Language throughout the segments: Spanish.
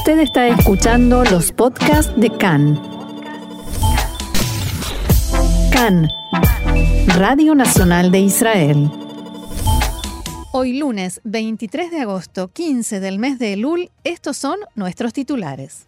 Usted está escuchando los podcasts de CAN. CAN, Radio Nacional de Israel. Hoy lunes 23 de agosto, 15 del mes de Elul, estos son nuestros titulares.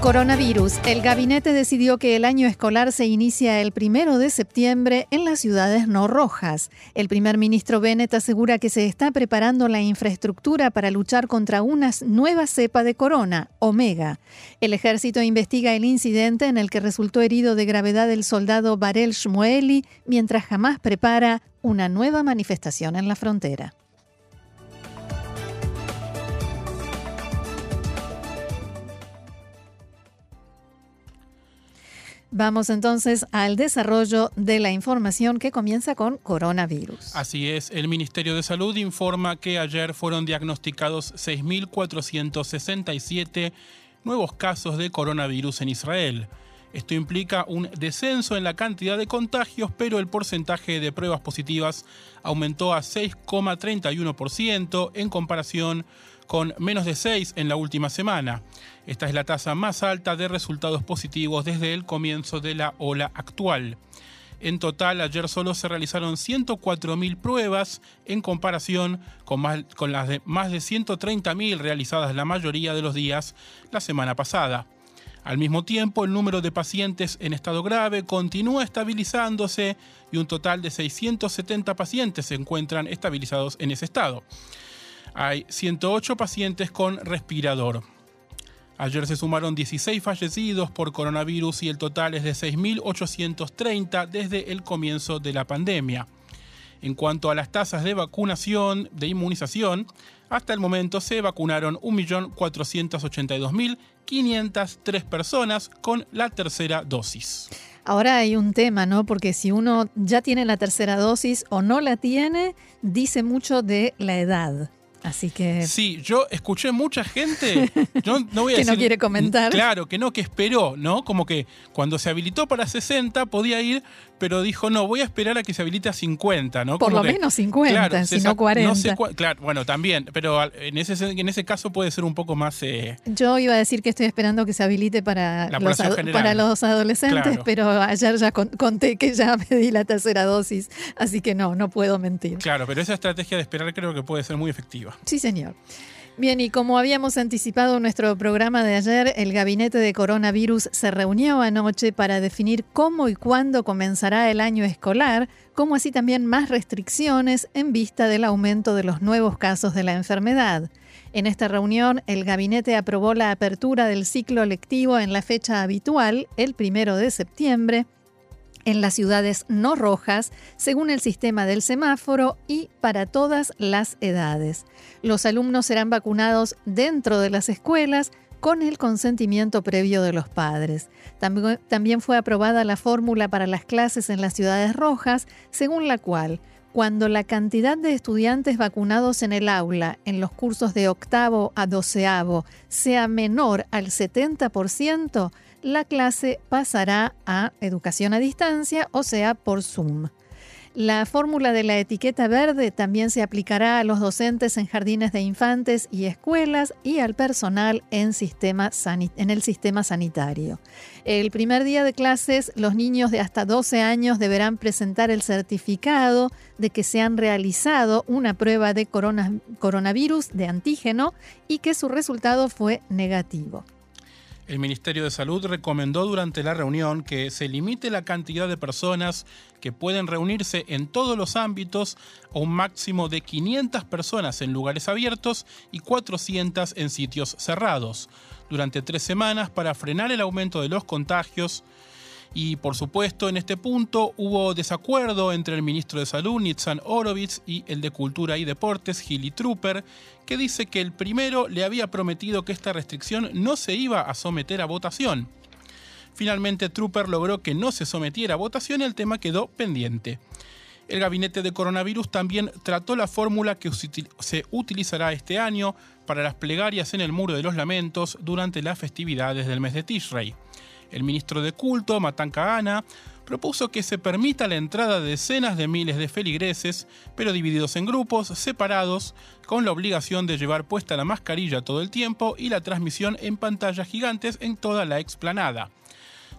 Coronavirus. El gabinete decidió que el año escolar se inicia el primero de septiembre en las ciudades no rojas. El primer ministro Bennett asegura que se está preparando la infraestructura para luchar contra una nueva cepa de corona, Omega. El ejército investiga el incidente en el que resultó herido de gravedad el soldado Barel Shmueli, mientras jamás prepara una nueva manifestación en la frontera. Vamos entonces al desarrollo de la información que comienza con coronavirus. Así es, el Ministerio de Salud informa que ayer fueron diagnosticados 6.467 nuevos casos de coronavirus en Israel. Esto implica un descenso en la cantidad de contagios, pero el porcentaje de pruebas positivas aumentó a 6,31% en comparación con menos de 6 en la última semana. Esta es la tasa más alta de resultados positivos desde el comienzo de la ola actual. En total, ayer solo se realizaron 104.000 pruebas en comparación con, con las de más de 130.000 realizadas la mayoría de los días la semana pasada. Al mismo tiempo, el número de pacientes en estado grave continúa estabilizándose y un total de 670 pacientes se encuentran estabilizados en ese estado hay 108 pacientes con respirador. Ayer se sumaron 16 fallecidos por coronavirus y el total es de 6.830 desde el comienzo de la pandemia. En cuanto a las tasas de vacunación, de inmunización, hasta el momento se vacunaron 1.482.503 personas con la tercera dosis. Ahora hay un tema, ¿no? Porque si uno ya tiene la tercera dosis o no la tiene, dice mucho de la edad. Así que. Sí, yo escuché mucha gente. Yo no voy a que no quiere comentar. Claro, que no, que esperó, ¿no? Como que cuando se habilitó para 60 podía ir, pero dijo, no, voy a esperar a que se habilite a 50, ¿no? Por lo menos 50, si no 40. claro, bueno, también, pero en ese, en ese caso puede ser un poco más. Eh, yo iba a decir que estoy esperando que se habilite para, los, para los adolescentes, pero ayer ya conté que ya me di la tercera dosis, así que no, no puedo mentir. Claro, pero esa estrategia de esperar creo que puede ser muy efectiva. Sí, señor. Bien, y como habíamos anticipado en nuestro programa de ayer, el gabinete de coronavirus se reunió anoche para definir cómo y cuándo comenzará el año escolar, como así también más restricciones en vista del aumento de los nuevos casos de la enfermedad. En esta reunión, el gabinete aprobó la apertura del ciclo lectivo en la fecha habitual, el primero de septiembre, en las ciudades no rojas, según el sistema del semáforo y para todas las edades. Los alumnos serán vacunados dentro de las escuelas con el consentimiento previo de los padres. También fue aprobada la fórmula para las clases en las ciudades rojas, según la cual, cuando la cantidad de estudiantes vacunados en el aula en los cursos de octavo a doceavo sea menor al 70%, la clase pasará a educación a distancia, o sea, por Zoom. La fórmula de la etiqueta verde también se aplicará a los docentes en jardines de infantes y escuelas y al personal en, el sistema sanitario. El primer día de clases, los niños de hasta 12 años deberán presentar el certificado de que se han realizado una prueba de coronavirus de antígeno y que su resultado fue negativo. El Ministerio de Salud recomendó durante la reunión que se limite la cantidad de personas que pueden reunirse en todos los ámbitos a un máximo de 500 personas en lugares abiertos y 400 en sitios cerrados, durante tres semanas para frenar el aumento de los contagios y por supuesto, en este punto hubo desacuerdo entre el ministro de Salud, Nitzan Orovitz, y el de Cultura y Deportes, Gilly Trooper, que dice que el primero le había prometido que esta restricción no se iba a someter a votación. Finalmente, Trooper logró que no se sometiera a votación y el tema quedó pendiente. El gabinete de coronavirus también trató la fórmula que se utilizará este año para las plegarias en el Muro de los Lamentos durante las festividades del mes de Tishrei. El ministro de Culto, Matan Kahana, propuso que se permita la entrada de decenas de miles de feligreses, pero divididos en grupos, separados, con la obligación de llevar puesta la mascarilla todo el tiempo y la transmisión en pantallas gigantes en toda la explanada.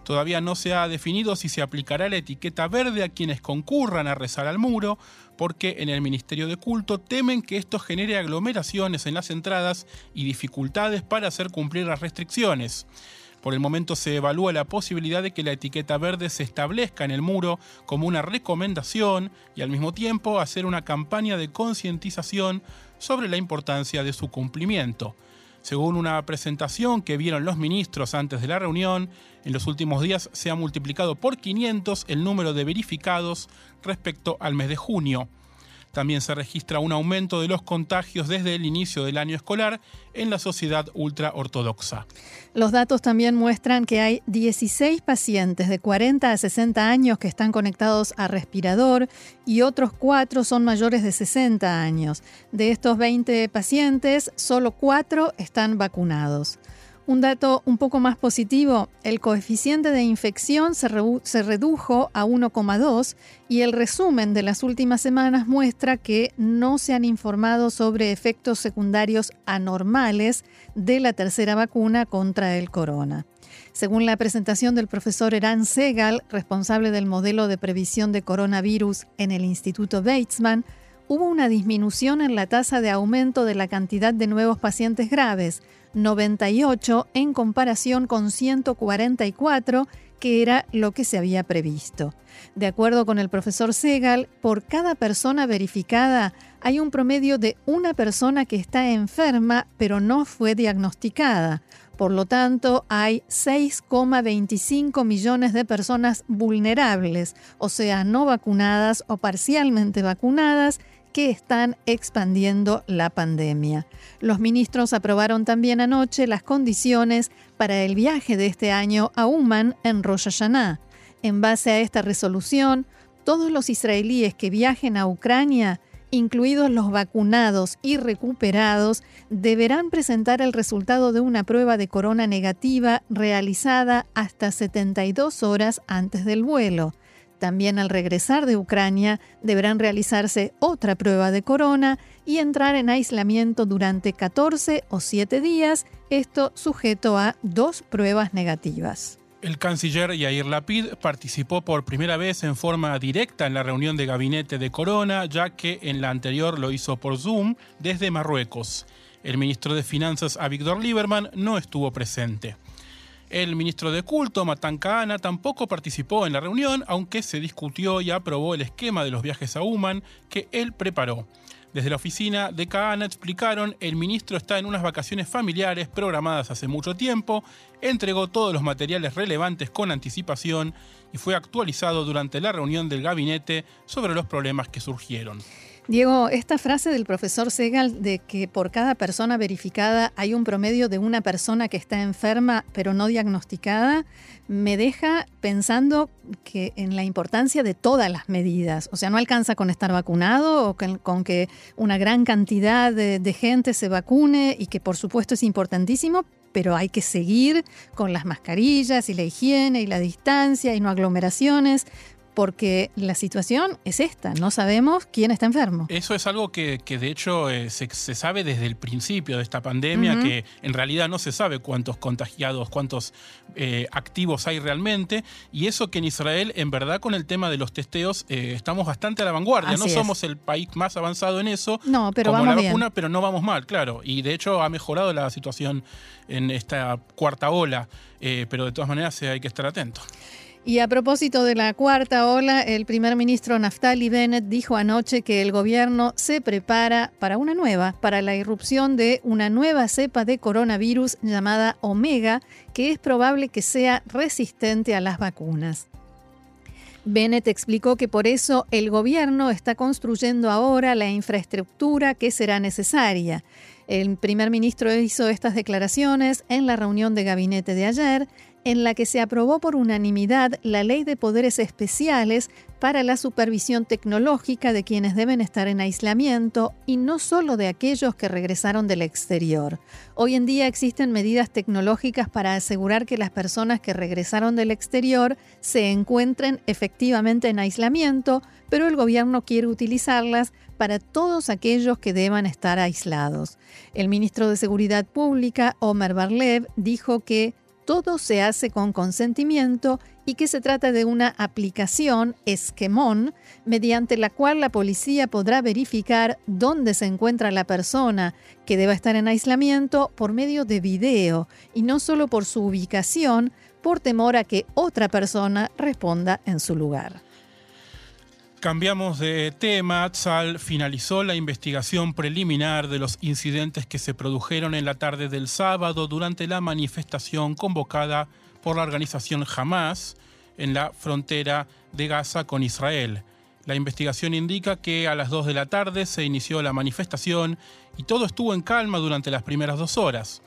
Todavía no se ha definido si se aplicará la etiqueta verde a quienes concurran a rezar al muro, porque en el Ministerio de Culto temen que esto genere aglomeraciones en las entradas y dificultades para hacer cumplir las restricciones. Por el momento se evalúa la posibilidad de que la etiqueta verde se establezca en el muro como una recomendación y al mismo tiempo hacer una campaña de concientización sobre la importancia de su cumplimiento. Según una presentación que vieron los ministros antes de la reunión, en los últimos días se ha multiplicado por 500 el número de verificados respecto al mes de junio. También se registra un aumento de los contagios desde el inicio del año escolar en la sociedad ultraortodoxa. Los datos también muestran que hay 16 pacientes de 40 a 60 años que están conectados a respirador y otros 4 son mayores de 60 años. De estos 20 pacientes, solo 4 están vacunados. Un dato un poco más positivo, el coeficiente de infección se, redujo a 1,2 y el resumen de las últimas semanas muestra que no se han informado sobre efectos secundarios anormales de la tercera vacuna contra el corona. Según la presentación del profesor Eran Segal, responsable del modelo de previsión de coronavirus en el Instituto Weizmann, hubo una disminución en la tasa de aumento de la cantidad de nuevos pacientes graves, 98 en comparación con 144 que era lo que se había previsto. De acuerdo con el profesor Segal, por cada persona verificada hay un promedio de una persona que está enferma pero no fue diagnosticada. Por lo tanto, hay 6,25 millones de personas vulnerables, o sea, no vacunadas o parcialmente vacunadas, que están expandiendo la pandemia. Los ministros aprobaron también anoche las condiciones para el viaje de este año a Uman en Rosh Hashanah. En base a esta resolución, todos los israelíes que viajen a Ucrania, incluidos los vacunados y recuperados, deberán presentar el resultado de una prueba de corona negativa realizada hasta 72 horas antes del vuelo. También al regresar de Ucrania deberán realizarse otra prueba de corona y entrar en aislamiento durante 14 o 7 días, esto sujeto a dos pruebas negativas. El canciller Yair Lapid participó por primera vez en forma directa en la reunión de gabinete de Corona, ya que en la anterior lo hizo por Zoom desde Marruecos. El ministro de Finanzas, Avigdor Lieberman, no estuvo presente. El ministro de Culto, Matan Kahana, tampoco participó en la reunión, aunque se discutió y aprobó el esquema de los viajes a Uman que él preparó. Desde la oficina de Kahana explicaron, el ministro está en unas vacaciones familiares programadas hace mucho tiempo, entregó todos los materiales relevantes con anticipación y fue actualizado durante la reunión del gabinete sobre los problemas que surgieron. Diego, esta frase del profesor Segal de que por cada persona verificada hay un promedio de una persona que está enferma pero no diagnosticada, me deja pensando que en la importancia de todas las medidas. O sea, no alcanza con estar vacunado o con, que una gran cantidad de, de gente se vacune y que por supuesto es importantísimo, pero hay que seguir con las mascarillas y la higiene y la distancia y no aglomeraciones porque la situación es esta, no sabemos quién está enfermo. Eso es algo que, de hecho eh, se, sabe desde el principio de esta pandemia, que en realidad no se sabe cuántos contagiados, cuántos eh, activos hay realmente, y eso que en Israel, en verdad, con el tema de los testeos, eh, estamos bastante a la vanguardia. no somos el país más avanzado en eso, no, pero como la vacuna, pero no vamos mal, claro. Y de hecho ha mejorado la situación en esta cuarta ola, pero de todas maneras hay que estar atento. Y a propósito de la cuarta ola, el primer ministro Naftali Bennett dijo anoche que el gobierno se prepara para una nueva, para la irrupción de una nueva cepa de coronavirus llamada Omega, que es probable que sea resistente a las vacunas. Bennett explicó que por eso el gobierno está construyendo ahora la infraestructura que será necesaria. El primer ministro hizo estas declaraciones en la reunión de gabinete de ayer en la que se aprobó por unanimidad la ley de poderes especiales para la supervisión tecnológica de quienes deben estar en aislamiento y no solo de aquellos que regresaron del exterior. Hoy en día existen medidas tecnológicas para asegurar que las personas que regresaron del exterior se encuentren efectivamente en aislamiento, pero el gobierno quiere utilizarlas para todos aquellos que deban estar aislados. El ministro de Seguridad Pública, Omer Barlev, dijo que todo se hace con consentimiento y que se trata de una aplicación esquemón mediante la cual la policía podrá verificar dónde se encuentra la persona que deba estar en aislamiento por medio de video y no solo por su ubicación por temor a que otra persona responda en su lugar. Cambiamos de tema. Tzal finalizó la investigación preliminar de los incidentes que se produjeron en la tarde del sábado durante la manifestación convocada por la organización Hamas en la frontera de Gaza con Israel. La investigación indica que a las 2 de la tarde se inició la manifestación y todo estuvo en calma durante las primeras dos horas.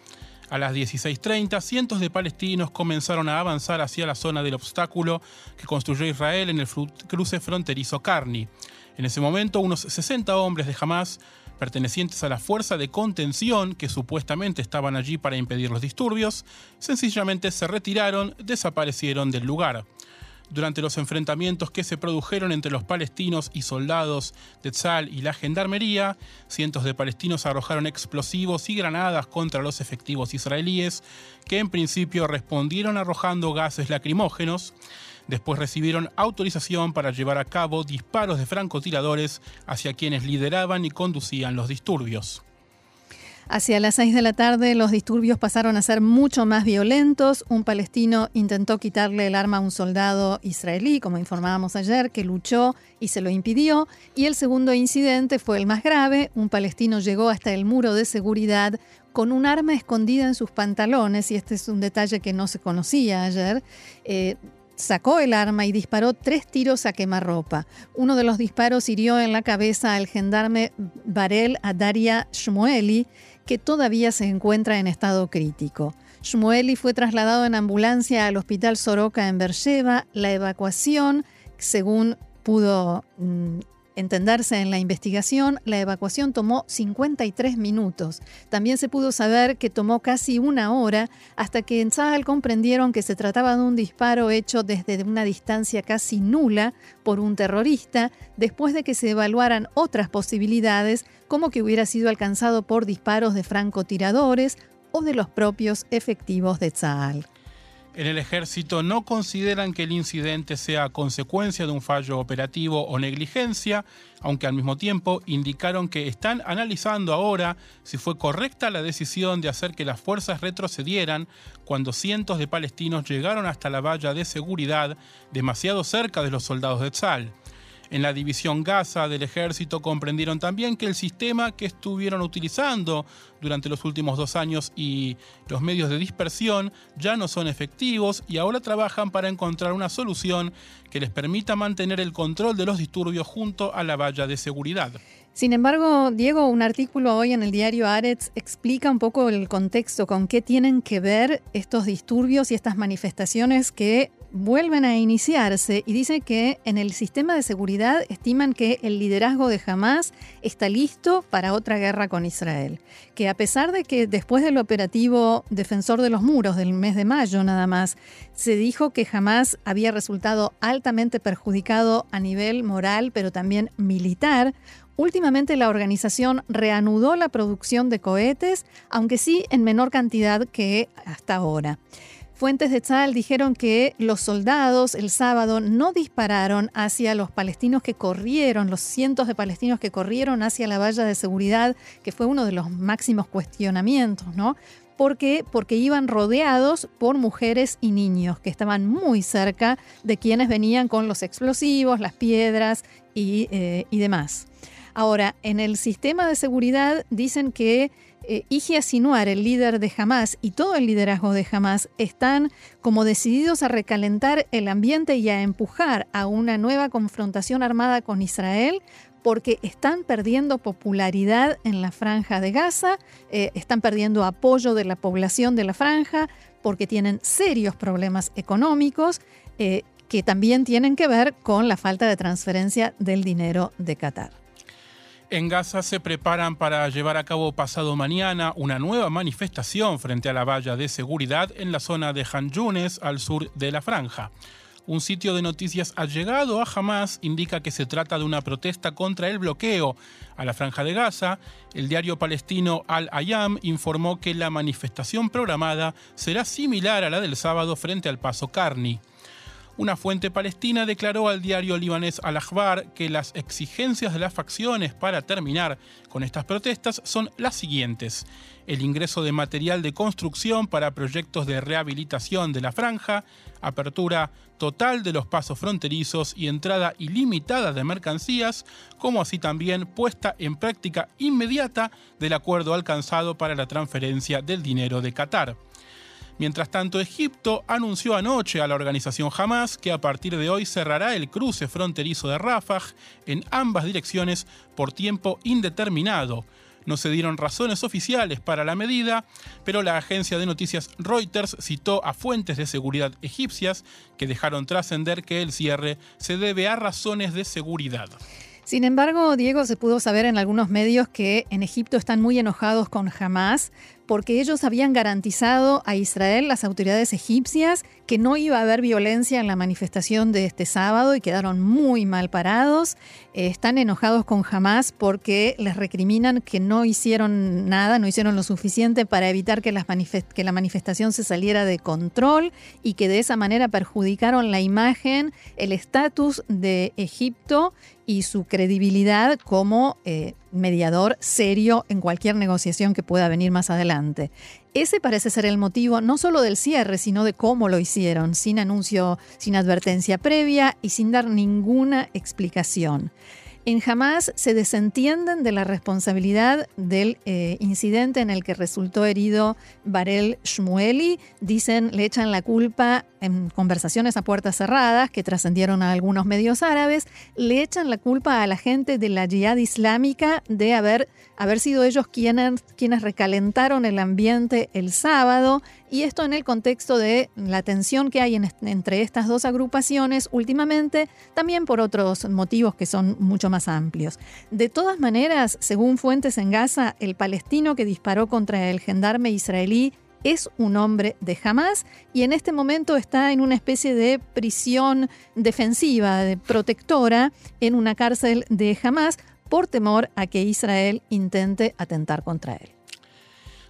A las 16.30, cientos de palestinos comenzaron a avanzar hacia la zona del obstáculo que construyó Israel en el cruce fronterizo Carni. En ese momento, unos 60 hombres de Hamas, pertenecientes a la fuerza de contención que supuestamente estaban allí para impedir los disturbios, sencillamente se retiraron, desaparecieron del lugar durante los enfrentamientos que se produjeron entre los palestinos y soldados de Tzal y la gendarmería. Cientos de palestinos arrojaron explosivos y granadas contra los efectivos israelíes, que en principio respondieron arrojando gases lacrimógenos. Después recibieron autorización para llevar a cabo disparos de francotiradores hacia quienes lideraban y conducían los disturbios. Hacia las 6 de la tarde los disturbios pasaron a ser mucho más violentos. Un palestino intentó quitarle el arma a un soldado israelí, como informábamos ayer, que luchó y se lo impidió. Y el segundo incidente fue el más grave. Un palestino llegó hasta el muro de seguridad con un arma escondida en sus pantalones, y este es un detalle que no se conocía ayer. Eh, sacó el arma y disparó tres tiros a quemarropa. Uno de los disparos hirió en la cabeza al gendarme Barel Adaria Shmueli, que todavía se encuentra en estado crítico. Shmueli fue trasladado en ambulancia al hospital Soroka en Beersheba. La evacuación, según pudo mm, entenderse en la investigación, la evacuación tomó 53 minutos. También se pudo saber que tomó casi una hora hasta que en Tzahal comprendieron que se trataba de un disparo hecho desde una distancia casi nula por un terrorista, después de que se evaluaran otras posibilidades, como que hubiera sido alcanzado por disparos de francotiradores o de los propios efectivos de Tzahal. En el ejército no consideran que el incidente sea consecuencia de un fallo operativo o negligencia, aunque al mismo tiempo indicaron que están analizando ahora si fue correcta la decisión de hacer que las fuerzas retrocedieran cuando cientos de palestinos llegaron hasta la valla de seguridad demasiado cerca de los soldados de Tzal. En la división Gaza del ejército comprendieron también que el sistema que estuvieron utilizando durante los últimos dos años y los medios de dispersión ya no son efectivos y ahora trabajan para encontrar una solución que les permita mantener el control de los disturbios junto a la valla de seguridad. Sin embargo, Diego, un artículo hoy en el diario Aretz explica un poco el contexto, con qué tienen que ver estos disturbios y estas manifestaciones que vuelven a iniciarse y dice que en el sistema de seguridad estiman que el liderazgo de Hamas está listo para otra guerra con Israel. Que a pesar de que después del operativo Defensor de los Muros del mes de mayo nada más, se dijo que Hamas había resultado altamente perjudicado a nivel moral pero también militar, Últimamente la organización reanudó la producción de cohetes, aunque sí en menor cantidad que hasta ahora. Fuentes de Tzal dijeron que los soldados el sábado no dispararon hacia los palestinos que corrieron, los cientos de palestinos que corrieron hacia la valla de seguridad, que fue uno de los máximos cuestionamientos, ¿no? ¿Por qué? Porque iban rodeados por mujeres y niños que estaban muy cerca de quienes venían con los explosivos, las piedras y, eh, y demás. Ahora, en el sistema de seguridad dicen que eh, Ige Sinuar, el líder de Hamas, y todo el liderazgo de Hamas están como decididos a recalentar el ambiente y a empujar a una nueva confrontación armada con Israel porque están perdiendo popularidad en la franja de Gaza, eh, están perdiendo apoyo de la población de la franja, porque tienen serios problemas económicos eh, que también tienen que ver con la falta de transferencia del dinero de Qatar. En Gaza se preparan para llevar a cabo pasado mañana una nueva manifestación frente a la valla de seguridad en la zona de Han Yunes, al sur de la franja. Un sitio de noticias allegado a Hamas indica que se trata de una protesta contra el bloqueo a la franja de Gaza. El diario palestino Al-Ayam informó que la manifestación programada será similar a la del sábado frente al paso Carni. Una fuente palestina declaró al diario libanés Al-Akhbar que las exigencias de las facciones para terminar con estas protestas son las siguientes. El ingreso de material de construcción para proyectos de rehabilitación de la franja, apertura total de los pasos fronterizos y entrada ilimitada de mercancías, como así también puesta en práctica inmediata del acuerdo alcanzado para la transferencia del dinero de Qatar. Mientras tanto, Egipto anunció anoche a la organización Hamas que a partir de hoy cerrará el cruce fronterizo de Rafah en ambas direcciones por tiempo indeterminado. No se dieron razones oficiales para la medida, pero la agencia de noticias Reuters citó a fuentes de seguridad egipcias que dejaron trascender que el cierre se debe a razones de seguridad. Sin embargo, Diego, se pudo saber en algunos medios que en Egipto están muy enojados con Hamas porque ellos habían garantizado a Israel, las autoridades egipcias, que no iba a haber violencia en la manifestación de este sábado y quedaron muy mal parados. Eh, están enojados con Hamas porque les recriminan que no hicieron nada, no hicieron lo suficiente para evitar que, que la manifestación se saliera de control y que de esa manera perjudicaron la imagen, el estatus de Egipto y su credibilidad como eh, mediador serio en cualquier negociación que pueda venir más adelante. Ese parece ser el motivo no solo del cierre, sino de cómo lo hicieron, sin anuncio, sin advertencia previa y sin dar ninguna explicación. En Hamas se desentienden de la responsabilidad del eh, incidente en el que resultó herido Barel Shmueli. Dicen, le echan la culpa en conversaciones a puertas cerradas que trascendieron a algunos medios árabes, le echan la culpa a la gente de la yihad islámica de haber, haber sido ellos quienes, quienes recalentaron el ambiente el sábado y esto en el contexto de la tensión que hay entre estas dos agrupaciones últimamente, también por otros motivos que son mucho más amplios. De todas maneras, según fuentes en Gaza, el palestino que disparó contra el gendarme israelí es un hombre de Hamas y en este momento está en una especie de prisión defensiva, de protectora, en una cárcel de Hamas por temor a que Israel intente atentar contra él.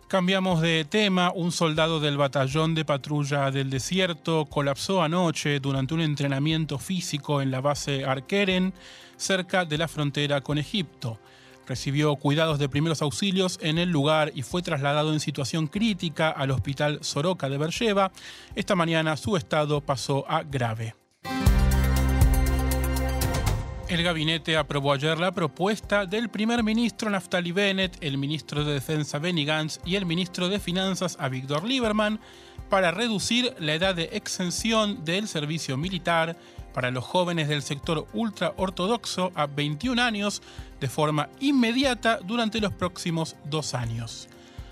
Cambiamos de tema. Un soldado del batallón de patrulla del desierto colapsó anoche durante un entrenamiento físico en la base Arkeren, cerca de la frontera con Egipto. Recibió cuidados de primeros auxilios en el lugar y fue trasladado en situación crítica al hospital Soroka de Bercheva. Esta mañana su estado pasó a grave. El gabinete aprobó ayer la propuesta del primer ministro Naftali Bennett, el ministro de Defensa Benny Gantz y el ministro de Finanzas Avigdor Lieberman para reducir la edad de exención del servicio militar para los jóvenes del sector ultraortodoxo a 21 años de forma inmediata durante los próximos dos años.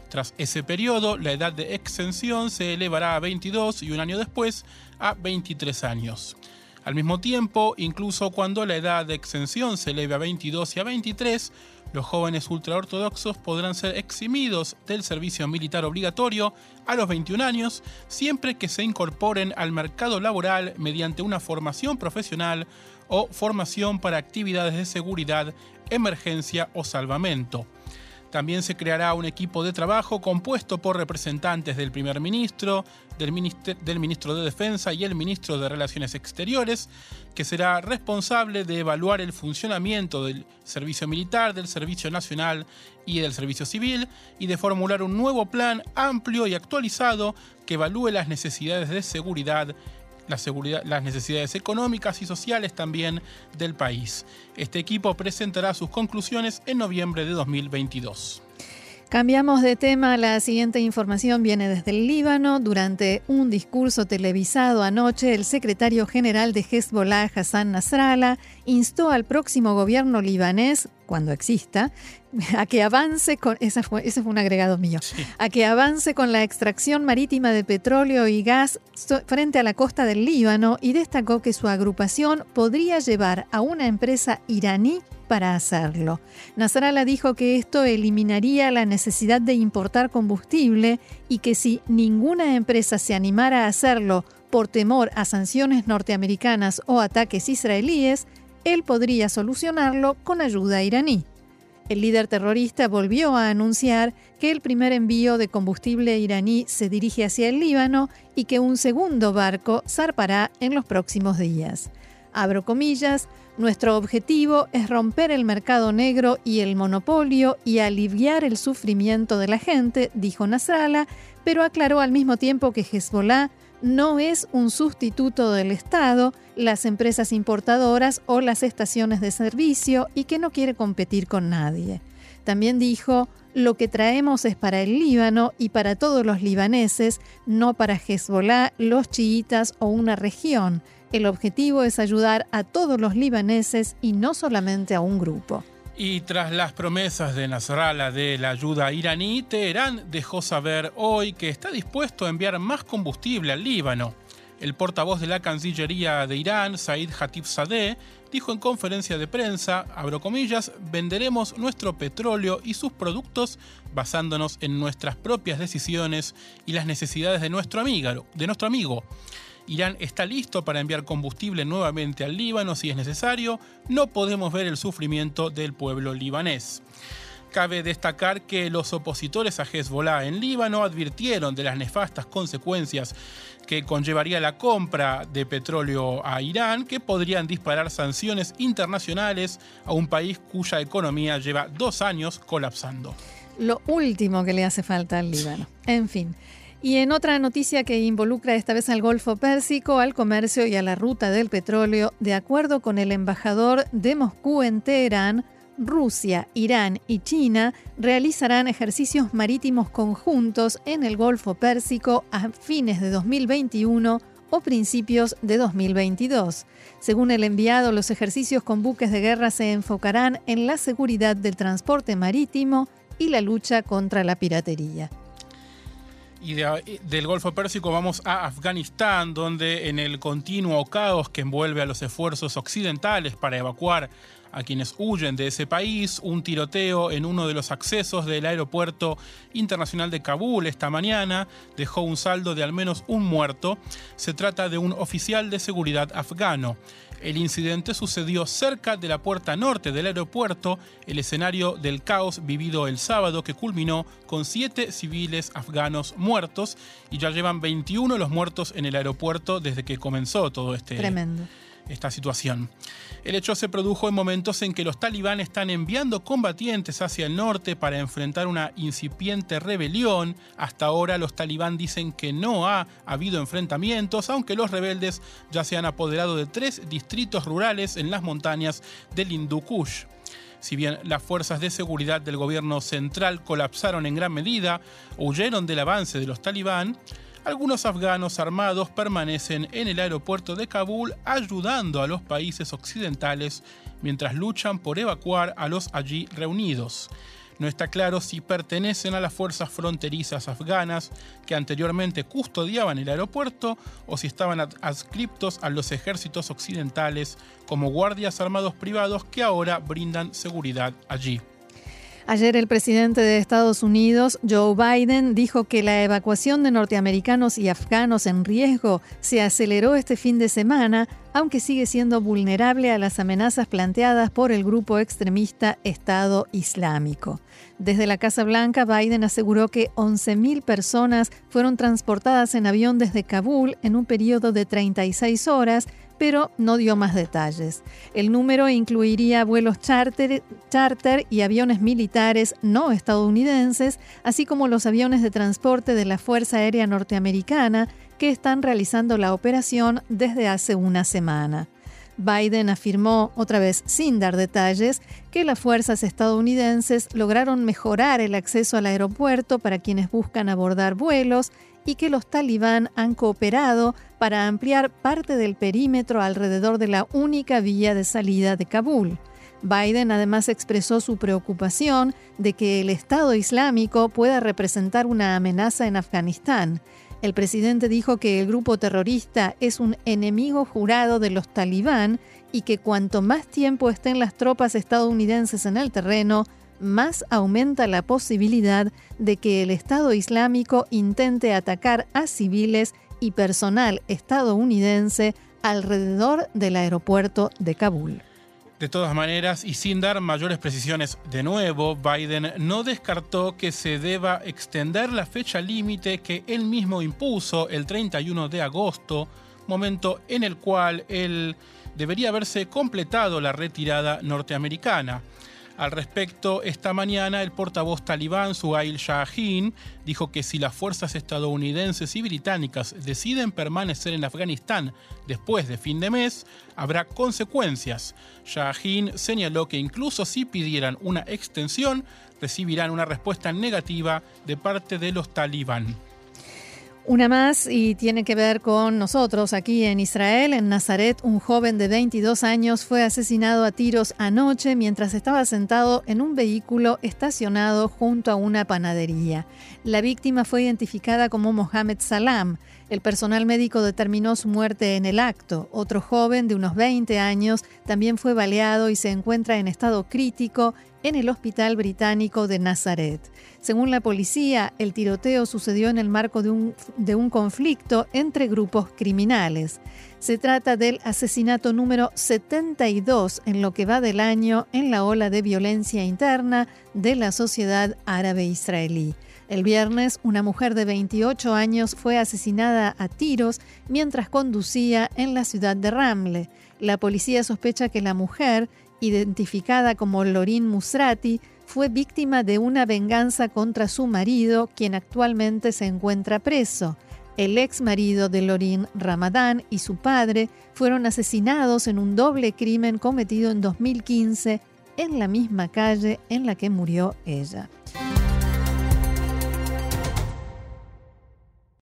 Tras ese periodo, la edad de exención se elevará a 22 y un año después a 23 años. Al mismo tiempo, incluso cuando la edad de exención se eleve a 22 y a 23, los jóvenes ultraortodoxos podrán ser eximidos del servicio militar obligatorio a los 21 años siempre que se incorporen al mercado laboral mediante una formación profesional o formación para actividades de seguridad, emergencia o salvamento. También se creará un equipo de trabajo compuesto por representantes del primer ministro, del, ministro de Defensa y el ministro de Relaciones Exteriores, que será responsable de evaluar el funcionamiento del servicio militar, del servicio nacional y del servicio civil, y de formular un nuevo plan amplio y actualizado que evalúe las necesidades de seguridad las necesidades económicas y sociales también del país. Este equipo presentará sus conclusiones en noviembre de 2022. Cambiamos de tema. La siguiente información viene desde el Líbano. Durante un discurso televisado anoche, el secretario general de Hezbollah, Hassan Nasrallah, instó al próximo gobierno libanés, cuando exista, a que avance con. Esa fue, ese fue un agregado mío. A que avance con la extracción marítima de petróleo y gas frente a la costa del Líbano y destacó que su agrupación podría llevar a una empresa iraní para hacerlo. Nasrallah dijo que esto eliminaría la necesidad de importar combustible y que si ninguna empresa se animara a hacerlo por temor a sanciones norteamericanas o ataques israelíes, él podría solucionarlo con ayuda iraní. El líder terrorista volvió a anunciar que el primer envío de combustible iraní se dirige hacia el Líbano y que un segundo barco zarpará en los próximos días. Abro comillas, nuestro objetivo es romper el mercado negro y el monopolio y aliviar el sufrimiento de la gente, dijo Nasrallah, pero aclaró al mismo tiempo que Hezbollah no es un sustituto del Estado, las empresas importadoras o las estaciones de servicio y que no quiere competir con nadie. También dijo, lo que traemos es para el Líbano y para todos los libaneses, no para Hezbollah, los chiitas o una región. El objetivo es ayudar a todos los libaneses y no solamente a un grupo. Y tras las promesas de Nasrallah de la ayuda iraní, Teherán dejó saber hoy que está dispuesto a enviar más combustible al Líbano. El portavoz de la Cancillería de Irán, Said Sadeh, dijo en conferencia de prensa, abro comillas, venderemos nuestro petróleo y sus productos basándonos en nuestras propias decisiones y las necesidades. De nuestro amigo. Irán está listo para enviar combustible nuevamente al Líbano si es necesario. No podemos ver el sufrimiento del pueblo libanés. Cabe destacar que los opositores a Hezbollah en Líbano advirtieron de las nefastas consecuencias que conllevaría la compra de petróleo a Irán, que podrían disparar sanciones internacionales a un país cuya economía lleva dos años colapsando. Lo último que le hace falta al Líbano. En fin. Y en otra noticia que involucra esta vez al Golfo Pérsico, al comercio y a la ruta del petróleo, de acuerdo con el embajador de Moscú en Teherán, Rusia, Irán y China realizarán ejercicios marítimos conjuntos en el Golfo Pérsico a fines de 2021 o principios de 2022. Según el enviado, los ejercicios con buques de guerra se enfocarán en la seguridad del transporte marítimo y la lucha contra la piratería. Y del Golfo Pérsico vamos a Afganistán, donde en el continuo caos que envuelve a los esfuerzos occidentales para evacuar a quienes huyen de ese país, un tiroteo en uno de los accesos del aeropuerto internacional de Kabul esta mañana dejó un saldo de al menos un muerto. Se trata de un oficial de seguridad afgano. El incidente sucedió cerca de la puerta norte del aeropuerto, el escenario del caos vivido el sábado que culminó con siete civiles afganos muertos y ya llevan 21 los muertos en el aeropuerto desde que comenzó todo este... Tremendo esta situación. El hecho se produjo en momentos en que los talibanes están enviando combatientes hacia el norte para enfrentar una incipiente rebelión. Hasta ahora los talibán dicen que no ha habido enfrentamientos, aunque los rebeldes ya se han apoderado de tres distritos rurales en las montañas del Hindu Kush. Si bien las fuerzas de seguridad del gobierno central colapsaron en gran medida huyeron del avance de los talibán, algunos afganos armados permanecen en el aeropuerto de Kabul ayudando a los países occidentales mientras luchan por evacuar a los allí reunidos. No está claro si pertenecen a las fuerzas fronterizas afganas que anteriormente custodiaban el aeropuerto o si estaban adscriptos a los ejércitos occidentales como guardias armados privados que ahora brindan seguridad allí. Ayer el presidente de Estados Unidos, Joe Biden, dijo que la evacuación de norteamericanos y afganos en riesgo se aceleró este fin de semana, aunque sigue siendo vulnerable a las amenazas planteadas por el grupo extremista Estado Islámico. Desde la Casa Blanca, Biden aseguró que 11.000 personas fueron transportadas en avión desde Kabul en un periodo de 36 horas pero no dio más detalles. El número incluiría vuelos charter, y aviones militares no estadounidenses, así como los aviones de transporte de la Fuerza Aérea Norteamericana que están realizando la operación desde hace una semana. Biden afirmó, otra vez sin dar detalles, que las fuerzas estadounidenses lograron mejorar el acceso al aeropuerto para quienes buscan abordar vuelos y que los talibán han cooperado para ampliar parte del perímetro alrededor de la única vía de salida de Kabul. Biden además expresó su preocupación de que el Estado Islámico pueda representar una amenaza en Afganistán. El presidente dijo que el grupo terrorista es un enemigo jurado de los talibán y que cuanto más tiempo estén las tropas estadounidenses en el terreno, más aumenta la posibilidad de que el Estado Islámico intente atacar a civiles y personal estadounidense alrededor del aeropuerto de Kabul. De todas maneras, y sin dar mayores precisiones de nuevo, Biden no descartó que se deba extender la fecha límite que él mismo impuso el 31 de agosto, momento en el cual él debería haberse completado la retirada norteamericana. Al respecto, esta mañana el portavoz talibán Suhail Shahin dijo que si las fuerzas estadounidenses y británicas deciden permanecer en Afganistán después de fin de mes, habrá consecuencias. Shahin señaló que incluso si pidieran una extensión, recibirán una respuesta negativa de parte de los talibán. Una más y tiene que ver con nosotros aquí en Israel. En Nazaret, un joven de 22 años fue asesinado a tiros anoche mientras estaba sentado en un vehículo estacionado junto a una panadería. La víctima fue identificada como Mohamed Salam. El personal médico determinó su muerte en el acto. Otro joven de unos 20 años también fue baleado y se encuentra en estado crítico en el Hospital Británico de Nazaret. Según la policía, el tiroteo sucedió en el marco de un, de un conflicto entre grupos criminales. Se trata del asesinato número 72 en lo que va del año en la ola de violencia interna de la sociedad árabe israelí. El viernes, una mujer de 28 años fue asesinada a tiros mientras conducía en la ciudad de Ramle. La policía sospecha que la mujer identificada como Lorin Musrati, fue víctima de una venganza contra su marido, quien actualmente se encuentra preso. El ex marido de Lorin, Ramadán, y su padre fueron asesinados en un doble crimen cometido en 2015 en la misma calle en la que murió ella.